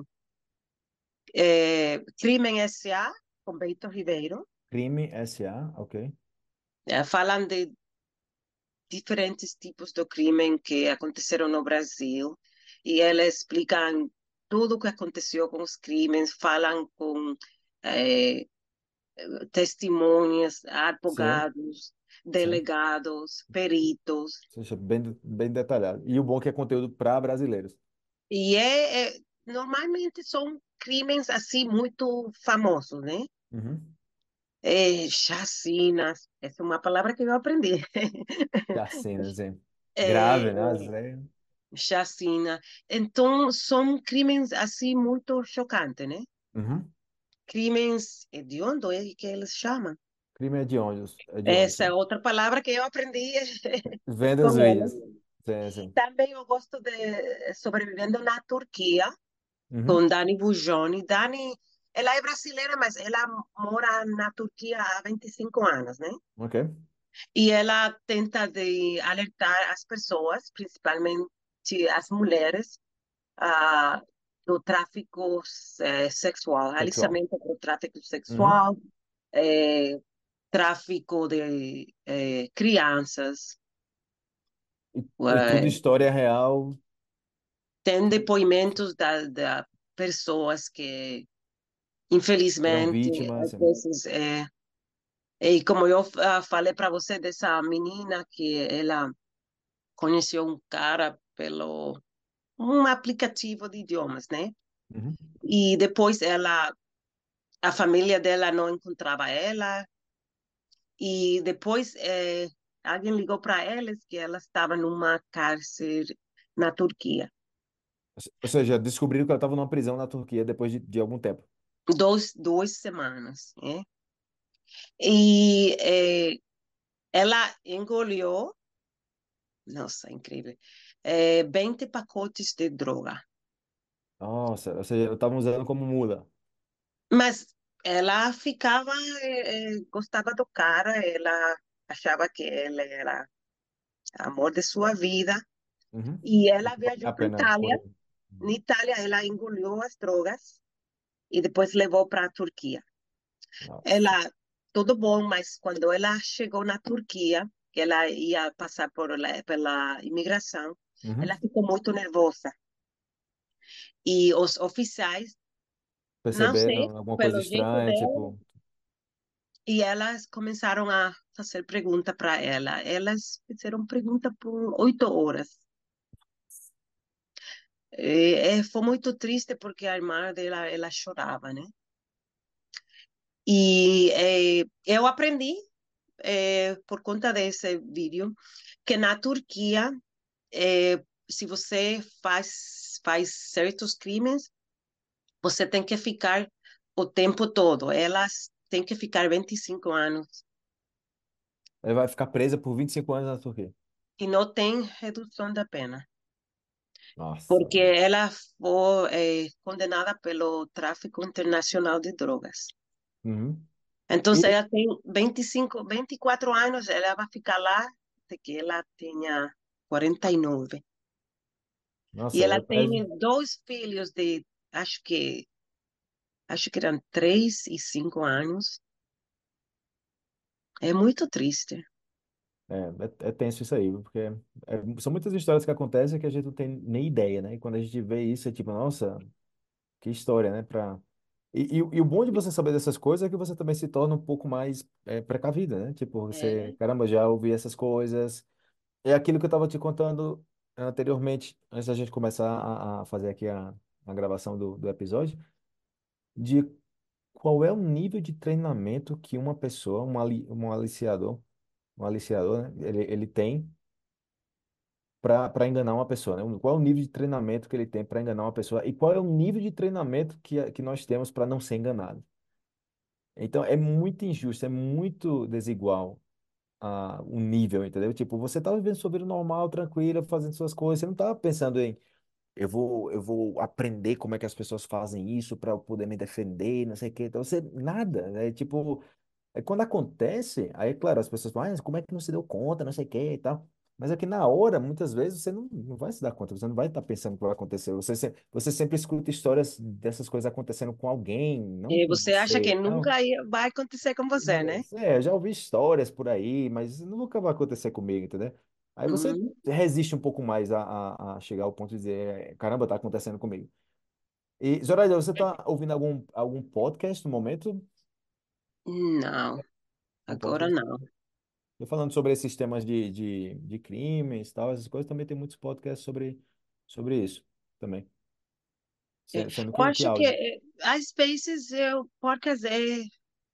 é, Crimen S.A., com Beito Ribeiro. Crime SA, ok. Eh, falam de diferentes tipos de crime que aconteceram no Brasil e eles explicam tudo o que aconteceu com os crimes, falam com eh, testemunhas, Sim, advogados, sim. delegados, peritos. Seja bem, bem detalhado. E o bom é que é conteúdo para brasileiros. E é, é- normalmente são crimes assim muito famosos, né? Uhum. É, chacinas, essa é uma palavra que eu aprendi. Chacina, assim. É, Grave, né? Chacina. Então, são crimes assim muito chocantes, né? Uhum. Crimes hediondos, é que eles chamam. Crime é ônibus. É ônibus, Essa é sim. outra palavra que eu aprendi Vendo com os vídeos. Sim, sim. Também eu gosto de Sobrevivendo na Turquia, com Uhum. Dani Bujoni. Dani, ela é brasileira, mas ela mora na Turquia há 25 anos, né? Ok. E ela tenta de alertar as pessoas, principalmente as mulheres, ah, do tráfico eh, sexual, Sexual. alistamento para o tráfico Uhum. sexual, eh, tráfico de eh, crianças. E, e tudo história real. tem depoimentos da, da pessoas que, infelizmente, vítimas, às vezes, é, e como eu ah, falei para você dessa menina que ela conheceu um cara pelo um aplicativo de idiomas, né? Uhum. E depois ela, a família dela não encontrava ela e depois eh, alguém ligou para eles que ela estava numa cárcere na Turquia. Ou seja, descobriram que ela estava numa prisão na Turquia depois de, de algum tempo. Dois, duas semanas, né? E eh, ela engoliu, nossa, incrível, eh, 20 pacotes de droga. Nossa, ou seja, estavam usando como mula. Mas ela ficava, eh, eh, gostava do cara, ela achava que ele era amor de sua vida. Uhum. E ela viajou para Itália. Na Itália, ela engoliu as drogas e depois levou para a Turquia. Nossa. Ela, tudo bom, mas quando ela chegou na Turquia, ela ia passar por, la- pela imigração, Uhum. ela ficou muito nervosa. E os oficiais, não sei, Perceberam alguma coisa estranha, dela, tipo, e elas começaram a fazer pergunta para ela. Elas fizeram pergunta por oito horas. E, eh, foi muito triste porque a irmã dela, ela chorava, né? E eh, eu aprendi, eh, por conta desse vídeo, que na Turquia, eh, se você faz, faz certos crimes, você tem que ficar o tempo todo. Elas têm que ficar 25 anos ela vai ficar presa por 25 anos na Turquia. e não tem redução da pena, Nossa. porque ela foi eh, condenada pelo tráfico internacional de drogas. Uhum. Então, E, ela tem 25, 24 anos, ela vai ficar lá até que ela tenha 49. E nossa, ela ela tem parece. dois filhos de, acho que, acho que eram três e cinco anos. É muito triste. É, é, é tenso isso aí, porque é- são muitas histórias que acontecem que a gente não tem nem ideia, né? E quando a gente vê isso, é tipo, nossa, que história, né? Pra... E, e, o e o bom de você saber dessas coisas é que você também se torna um pouco mais é, precavida, né? Tipo, você, É, caramba, já ouvi essas coisas. É aquilo que eu estava te contando anteriormente, antes da gente começar a, a fazer aqui a, a gravação do, do episódio, de qual é o nível de treinamento que uma pessoa, um, ali, um aliciador, um aliciador, né? Ele, ele tem para enganar uma pessoa, né? Qual é o nível de treinamento que ele tem para enganar uma pessoa e qual é o nível de treinamento que, que nós temos para não ser enganado. Então, é muito injusto, é muito desigual a, o nível, entendeu? Tipo, você tá vivendo sua vida normal, tranquila, fazendo suas coisas, você não tá pensando em eu vou, eu vou aprender como é que as pessoas fazem isso para eu poder me defender, não sei o quê. Então, você, nada, né? Tipo, Aí quando acontece, aí, claro, as pessoas falam, ah, como é que não se deu conta, não sei o que e tal. Mas é que na hora, muitas vezes, você não, não vai se dar conta, você não vai estar pensando o que vai acontecer. Você, se- você sempre escuta histórias dessas coisas acontecendo com alguém, não e com você acha você que nunca ia- vai acontecer com você, né? É, eu já ouvi histórias por aí, mas nunca vai acontecer comigo, entendeu? Aí você Uhum. resiste um pouco mais a, a, a chegar ao ponto de dizer, caramba, tá acontecendo comigo. E, Zoraida, você tá ouvindo algum, algum podcast no momento? Não, agora não. E falando sobre esses temas de, de, de crimes e tal, essas coisas, também tem muitos podcasts sobre, sobre isso também. É, Sendo eu que, que acho que áudio. é, às vezes eu podcast é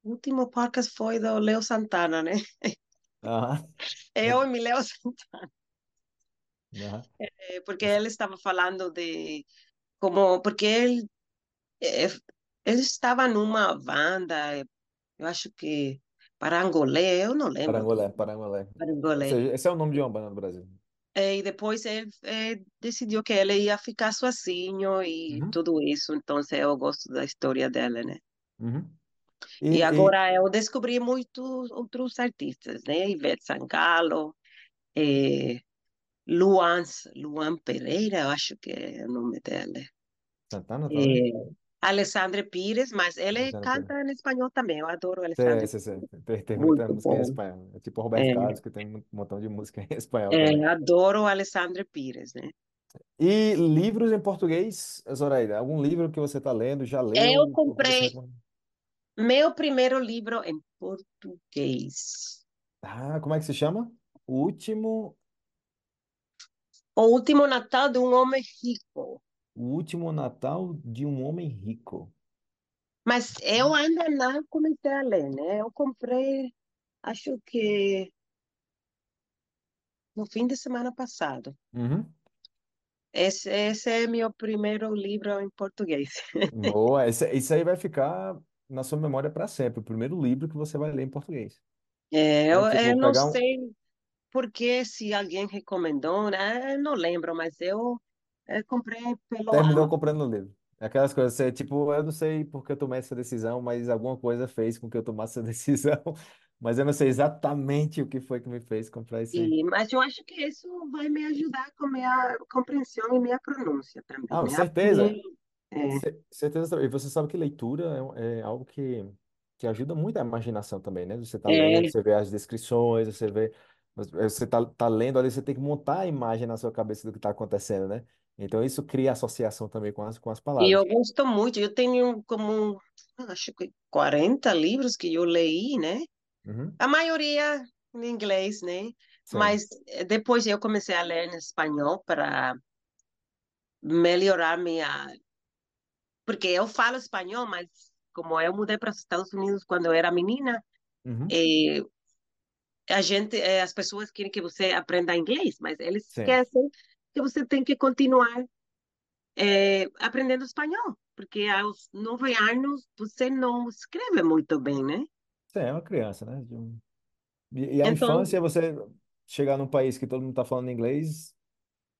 o último podcast foi do Leo Santana, né? Aham, Eu e Leo Santana, aham. é, porque ele estava falando de como porque ele é, ele estava numa banda, é, eu acho que Parangolé, eu não lembro, Parangolé, Parangolé. Parangolé. seja, esse é o nome de uma banda no Brasil. É, e depois ele é, decidiu que ele ia ficar sozinho e Uhum, tudo isso, então eu gosto da história dele, né? uhum. E E, e agora eu descobri muitos outros artistas, né? Ivete Sangalo, eh, Luan, Luan Pereira, eu acho que é o nome dele. Santana também? Eh, Alessandro Pires, mas ele Luciano Pires. canta em espanhol também. Eu adoro Sei, Alessandro sei, sei. Pires. Tem, tem muita música em bom. espanhol. É tipo o Roberto É, Carlos, que tem um montão de música em espanhol é, também. adoro Alessandro Pires, né? E livros em português, Zoraida? Algum livro que você está lendo, já Eu leu, você comprei recomenda? meu primeiro livro em português. Ah, como é que se chama? O último, O Último Natal de um Homem Rico. O último Natal de um homem rico. Mas eu ainda não comecei a ler, né? Eu comprei, acho que no fim de semana passado. Uhum. Esse, esse é meu primeiro livro em português. Boa, esse- isso aí vai ficar na sua memória para sempre. O primeiro livro que você vai ler em português. É, eu, Tipo, eu não pegar um, sei por que, se alguém recomendou, né? Eu não lembro, mas eu, eu comprei pelo terminou Amazon. comprando o livro. Aquelas coisas, você, tipo, eu não sei por que eu tomei essa decisão, mas alguma coisa fez com que eu tomasse essa decisão. Mas eu não sei exatamente o que foi que me fez comprar esse. E, mas eu acho que isso vai me ajudar com minha compreensão e minha pronúncia também, Ah, né? Certeza. é, Ce- Certeza. E você sabe que leitura é, um- é algo que, que ajuda muito a imaginação também, né? Você tá lendo, é, você vê as descrições, você vê. Você tá, tá lendo ali, você tem que montar a imagem na sua cabeça do que está acontecendo, né? Então isso cria associação também com as, com as E eu palavras. gosto muito, eu tenho como, acho que 40 livros que eu leí, né? Uhum. A maioria em inglês, né? Sim. Mas eh, depois eu comecei a ler em espanhol para melhorar minha... Porque eu falo espanhol, mas como eu mudei para os Estados Unidos quando eu era menina, Uhum. eh, a gente, eh, as pessoas querem que você aprenda inglês, mas eles Sim. esquecem que você tem que continuar eh, aprendendo espanhol, porque aos nove anos você não escreve muito bem, né? É uma criança, né? E, e a Então, infância, você chegar num país que todo mundo está falando inglês,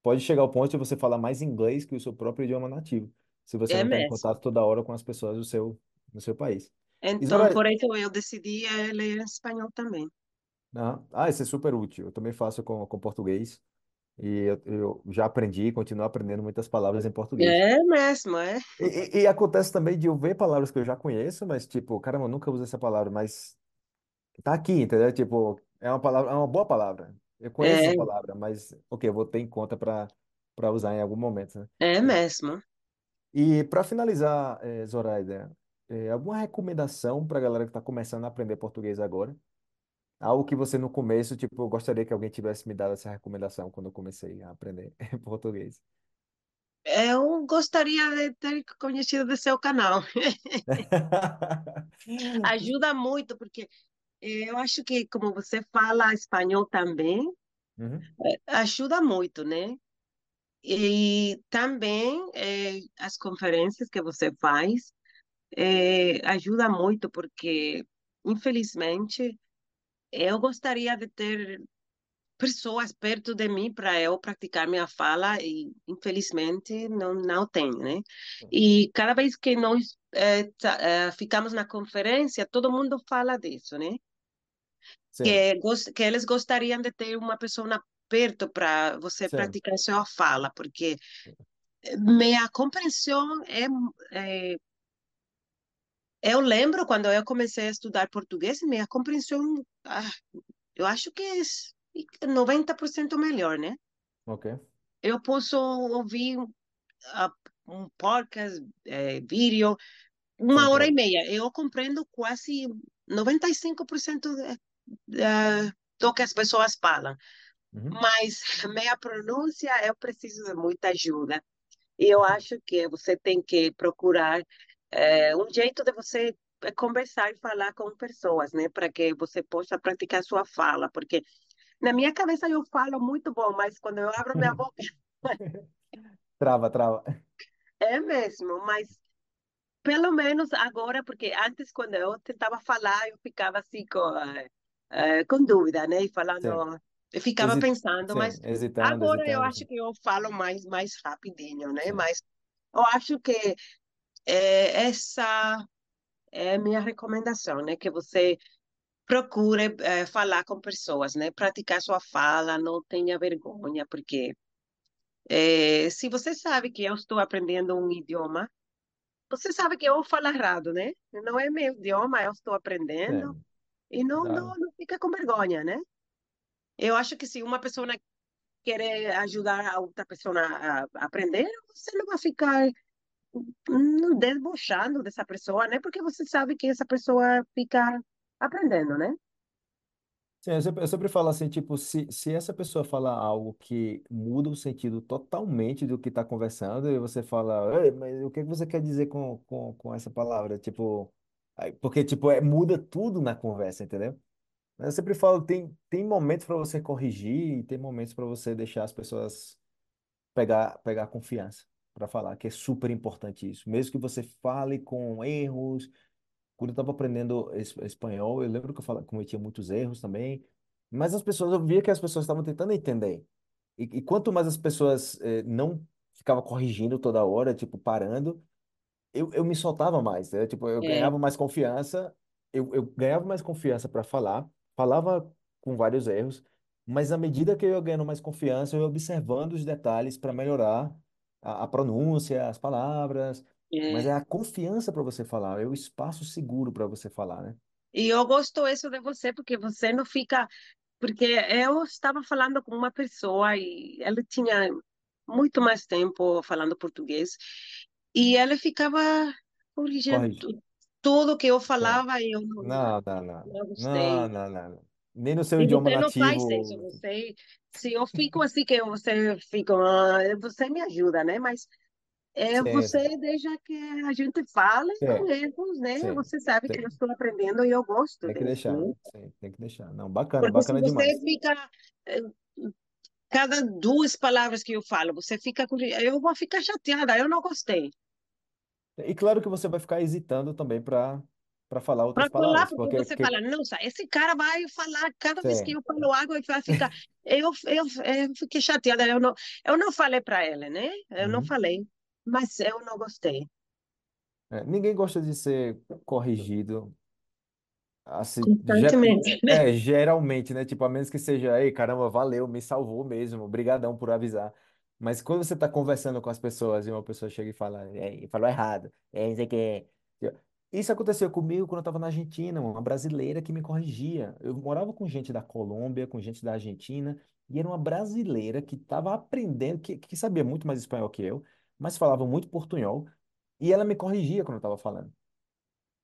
pode chegar ao ponto de você falar mais inglês que o seu próprio idioma nativo, se você é não está em contato toda hora com as pessoas do seu, do seu país. Então, Isora, por isso eu decidi eh, ler espanhol também. ah, ah, isso é super útil. Eu também faço com, com português e eu, eu já aprendi e continuo aprendendo muitas palavras em português. É mesmo, é. E, e- e acontece também de eu ver palavras que eu já conheço, mas tipo, caramba, eu nunca usei essa palavra, mas tá aqui, entendeu? Tipo, é uma palavra, é uma boa palavra. Eu conheço essa É, palavra, mas ok, eu vou ter em conta para para usar em algum momento, né? é mesmo. E para finalizar, eh, Zoraida, eh, alguma recomendação para a galera que está começando a aprender português agora? Algo que você no começo, tipo, eu gostaria que alguém tivesse me dado essa recomendação quando eu comecei a aprender português. Eu gostaria de ter conhecido do seu canal. Ajuda muito, porque eh, eu acho que como você fala espanhol também, Uhum, ajuda muito, né? E também eh, as conferências que você faz eh, ajuda muito, porque infelizmente eu gostaria de ter pessoas perto de mim para eu praticar minha fala e infelizmente não não tenho, né? E cada vez que nós eh, tá- eh, ficamos na conferência, todo mundo fala disso, né? Sim, Que, que eles gostariam de ter uma pessoa perto para você sim, praticar sua fala, porque minha compreensão é, é eu lembro quando eu comecei a estudar português, minha compreensão, ah, eu acho que é 90% melhor, né? ok. Eu posso ouvir ah, um podcast, eh, vídeo, uma hora e meia. Eu compreendo quase 95% uh, do que as pessoas falam. Uhum. Mas minha pronúncia, eu preciso de muita ajuda. E eu acho que você tem que procurar é, um jeito de você conversar e falar com pessoas, né? Para que você possa praticar sua fala. Porque na minha cabeça eu falo muito bom, mas quando eu abro minha boca. trava, trava. É mesmo, mas pelo menos agora, porque antes, quando eu tentava falar, eu ficava assim com, uh, com dúvida, né? E falando, Sim. eu ficava Hesi- pensando, Sim, mas hesitando, agora eu hesitando. acho que eu falo mais, mais rapidinho, né? Sim. Mas eu acho que é, essa é a minha recomendação, né? Que você procure é, falar com pessoas, né? Praticar sua fala, não tenha vergonha, porque é, se você sabe que eu estou aprendendo um idioma, você sabe que eu falo errado, né? Não é meu idioma, eu estou aprendendo Sim, e não, não, não fica com vergonha, né? Eu acho que se uma pessoa quer ajudar a outra pessoa a, aprender, você não vai ficar debochando dessa pessoa, né? Porque você sabe que essa pessoa fica aprendendo, né? Sim, eu sempre, eu sempre falo assim, tipo, se, se essa pessoa falar algo que muda o sentido totalmente do que está conversando, e você fala, mas o que você quer dizer com, com, com essa palavra? Tipo, porque, tipo, é, muda tudo na conversa, entendeu? Eu sempre falo, tem, tem momentos para você corrigir e tem momentos para você deixar as pessoas pegar, pegar confiança para falar, que é super importante isso. Mesmo que você fale com erros, quando eu estava aprendendo es- espanhol, eu lembro que eu falava, cometia muitos erros também, mas as pessoas, eu via que as pessoas estavam tentando entender. E, e quanto mais as pessoas eh, não ficavam corrigindo toda hora, tipo, parando, eu, eu me soltava mais, né? Tipo, eu É, ganhava mais confiança, eu, eu ganhava mais confiança para falar, falava com vários erros, mas à medida que eu ia ganhando mais confiança, eu ia observando os detalhes para melhorar a, a pronúncia, as palavras, mas é. é a confiança para você falar, é o espaço seguro para você falar, né? E eu gosto isso de você, porque você não fica. Porque eu estava falando com uma pessoa e ela tinha muito mais tempo falando português, e ela ficava corrigindo tudo que eu falava e eu não, Não, não, não, não não, não, não, não. Nem no seu E idioma você não faz isso, nativo. você, se eu fico assim que você fica, ah, você me ajuda, né? Mas é, sim, você deixa que a gente fale com sim, erros, né? sim. Você sabe que eu estou aprendendo e eu gosto tem que deixar. né? Tem que deixar. Não, bacana, Porque se bacana você demais. fica, eh, cada duas palavras que eu falo, você fica com, eu vou ficar chateada, eu não gostei. E claro que você vai ficar hesitando também para para falar outras Para falar, porque porque, você porque fala, nossa, esse cara vai falar, cada vez que sim, eu falo algo, ele vai ficar. Eu, eu, eu fiquei chateada, eu não, eu não falei para ele, né? Eu não uhum. falei, mas eu não gostei. É, ninguém gosta de ser corrigido Assim, ger- Constantemente, né? é, geralmente, né? Tipo, a menos que seja, ei, caramba, valeu, me salvou mesmo, obrigadão por avisar. Mas quando você tá conversando com as pessoas e uma pessoa chega e fala, é, falou errado, é, isso aqui. Isso aconteceu comigo quando eu estava na Argentina, uma brasileira que me corrigia. Eu morava com gente da Colômbia, com gente da Argentina, e era uma brasileira que estava aprendendo, que, que sabia muito mais espanhol que eu, mas falava muito portunhol, e ela me corrigia quando eu estava falando.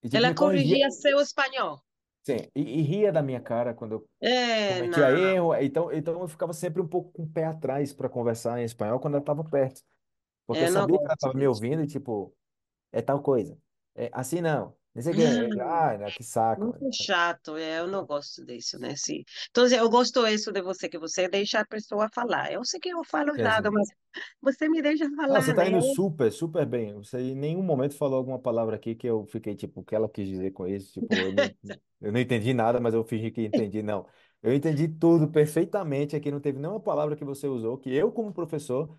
E tipo, Ela me corrigia, seu espanhol. Sim, e, e ria da minha cara quando eu É, cometia não, erro, então, então eu ficava sempre um pouco com o pé atrás para conversar em espanhol quando ela estava perto, porque eu eu não sabia que ela gosto estava me disso. ouvindo e tipo, é tal coisa, é assim não, não sei o que, é, ah, que saco. Muito chato, é, eu não gosto disso, né? Sim. Então, eu gosto isso de você, que você deixa a pessoa falar. Eu sei que eu falo errado, sim. mas você me deixa Ah, você falar, tá né? indo super, super bem. Você em nenhum momento falou alguma palavra aqui que eu fiquei tipo, o que ela quis dizer com isso? Tipo, eu não, eu não entendi nada, mas eu fingi que entendi. Não, eu entendi tudo perfeitamente. Aqui não teve nenhuma palavra que você usou que eu, como professor,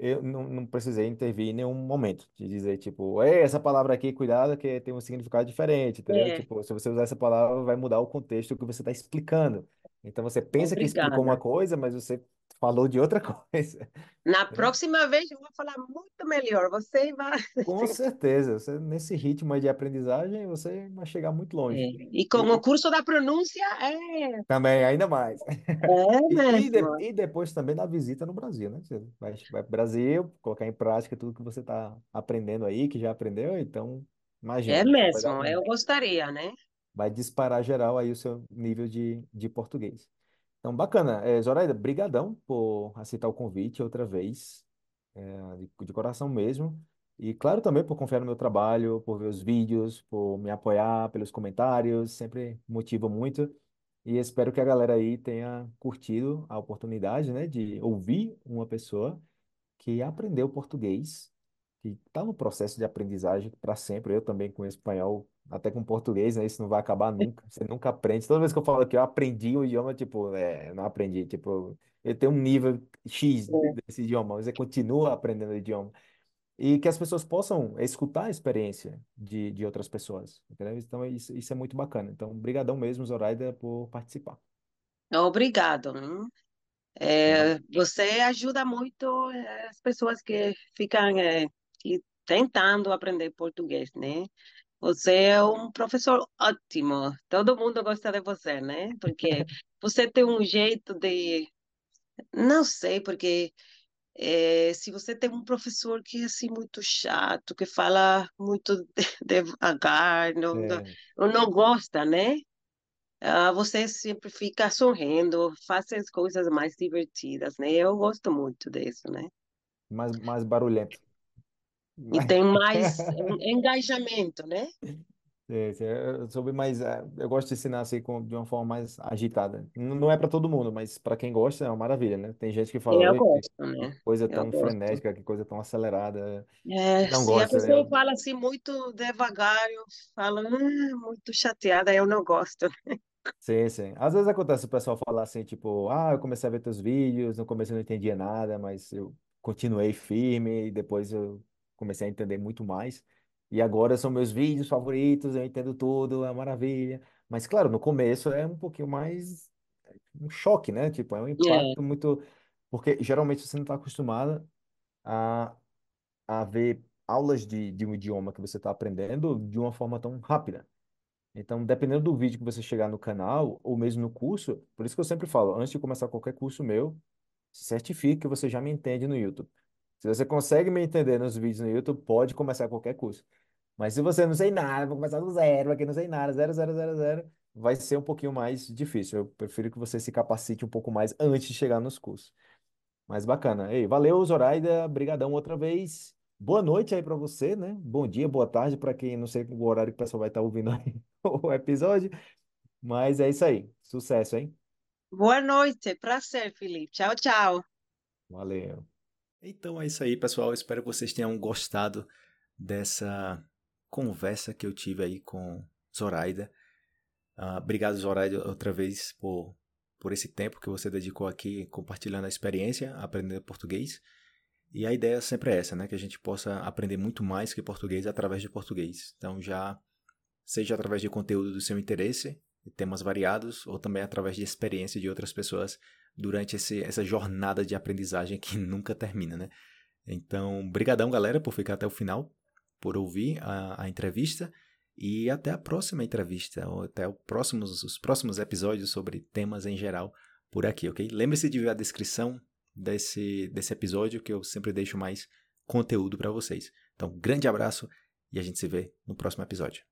eu não, não precisei intervir em nenhum momento de dizer, tipo, Ei, essa palavra aqui, cuidado, que tem um significado diferente, entendeu? É, Tipo, se você usar essa palavra, vai mudar o contexto que você está explicando. Então você pensa que explicou uma obrigada. coisa, mas você falou de outra coisa. Na entendeu? próxima vez eu vou falar muito melhor. Você vai. Com certeza, você, nesse ritmo aí de aprendizagem, você vai chegar muito É. longe. E com o E, curso da pronúncia, é, também, ainda mais. é E, e, de- e depois também da visita no Brasil, né? Você vai, vai pro Brasil, colocar em prática tudo que você está aprendendo aí, que já aprendeu, então, É imagina, dar mesmo, eu gostaria, né? vai disparar geral aí o seu nível de, de português. Então, bacana. É, Zoraida, brigadão por aceitar o convite outra vez, é, de, de coração mesmo. E claro também por confiar no meu trabalho, por ver os vídeos, por me apoiar pelos comentários, sempre motiva muito. E espero que a galera aí tenha curtido a oportunidade, né, de ouvir uma pessoa que aprendeu português, que está no processo de aprendizagem para sempre. Eu também com espanhol, até com português, né, isso não vai acabar nunca. Você nunca aprende. Toda vez que eu falo que eu aprendi o idioma, tipo, é, não aprendi, tipo, eu tenho um nível X É. desse idioma, mas você continua aprendendo o idioma e que as pessoas possam escutar a experiência de, de outras pessoas, entendeu? Então, isso, isso é muito bacana. Então, brigadão mesmo, Zoraida, por participar. Obrigado. hein? Va- É, você ajuda muito é, as pessoas que ficam é, tentando aprender português, né? Você é um professor ótimo. Todo mundo gosta de você, né? Porque você tem um jeito de, não sei, porque é, se você tem um professor que é assim muito chato, que fala muito devagar, não, não, É, não gosta, né? Ah, você sempre fica sorrindo, faz as coisas mais divertidas, né? Eu gosto muito disso, né? mais, mais barulhento. E tem mais en- engajamento, né? É, soube mais, é, eu gosto de ensinar assim com, de uma forma mais agitada. Não é para todo mundo, mas para quem gosta é uma maravilha, né? Tem gente que fala, Eu gosto, que né? coisa Eu tão gosto. frenética, que coisa tão acelerada. É, Não se a gosta, né? pessoa fala assim muito devagar, eu falo, "Ah, muito chateada, eu não gosto. Sim, sim. Às vezes acontece o pessoal falar assim, tipo, ah, eu comecei a ver teus vídeos, no começo eu não entendia nada, mas eu continuei firme e depois eu comecei a entender muito mais. E agora são meus vídeos favoritos, eu entendo tudo, é uma maravilha. Mas claro, no começo é um pouquinho mais um choque, né? Tipo, é um É, impacto muito. Porque geralmente você não está acostumado a, a ver aulas de, de um idioma que você está aprendendo de uma forma tão rápida. Então, dependendo do vídeo que você chegar no canal, ou mesmo no curso, por isso que eu sempre falo, antes de começar qualquer curso meu, se certifique que você já me entende no YouTube. Se você consegue me entender nos vídeos no YouTube, pode começar qualquer curso. Mas se você não sei nada, vou começar do zero, aqui não sei nada, zero, zero, zero, zero, vai ser um pouquinho mais difícil. Eu prefiro que você se capacite um pouco mais antes de chegar nos cursos. Mas bacana. Ei, valeu, Zoraida. Brigadão outra vez. Boa noite aí para você, né? Bom dia, boa tarde para quem não sei o horário que o pessoal vai estar ouvindo aí o episódio. Mas é isso aí. Sucesso, hein? boa noite, prazer, Felipe. Tchau, tchau. Valeu. Então é isso aí, pessoal. Espero que vocês tenham gostado dessa conversa que eu tive aí com Zoraida. Ah, obrigado, Zoraida, outra vez por, por esse tempo que você dedicou aqui compartilhando a experiência, aprendendo português. E a ideia sempre é essa, né? Que a gente possa aprender muito mais que português através de português. Então, já seja através de conteúdo do seu interesse, temas variados, ou também através de experiência de outras pessoas durante esse, essa jornada de aprendizagem que nunca termina, né? Então, brigadão, galera, por ficar até o final, por ouvir a, a entrevista e até a próxima entrevista, ou até o próximos, os próximos episódios sobre temas em geral por aqui, ok? Lembre-se de ver a descrição desse, desse episódio que eu sempre deixo mais conteúdo para vocês. Então, grande abraço e a gente se vê no próximo episódio.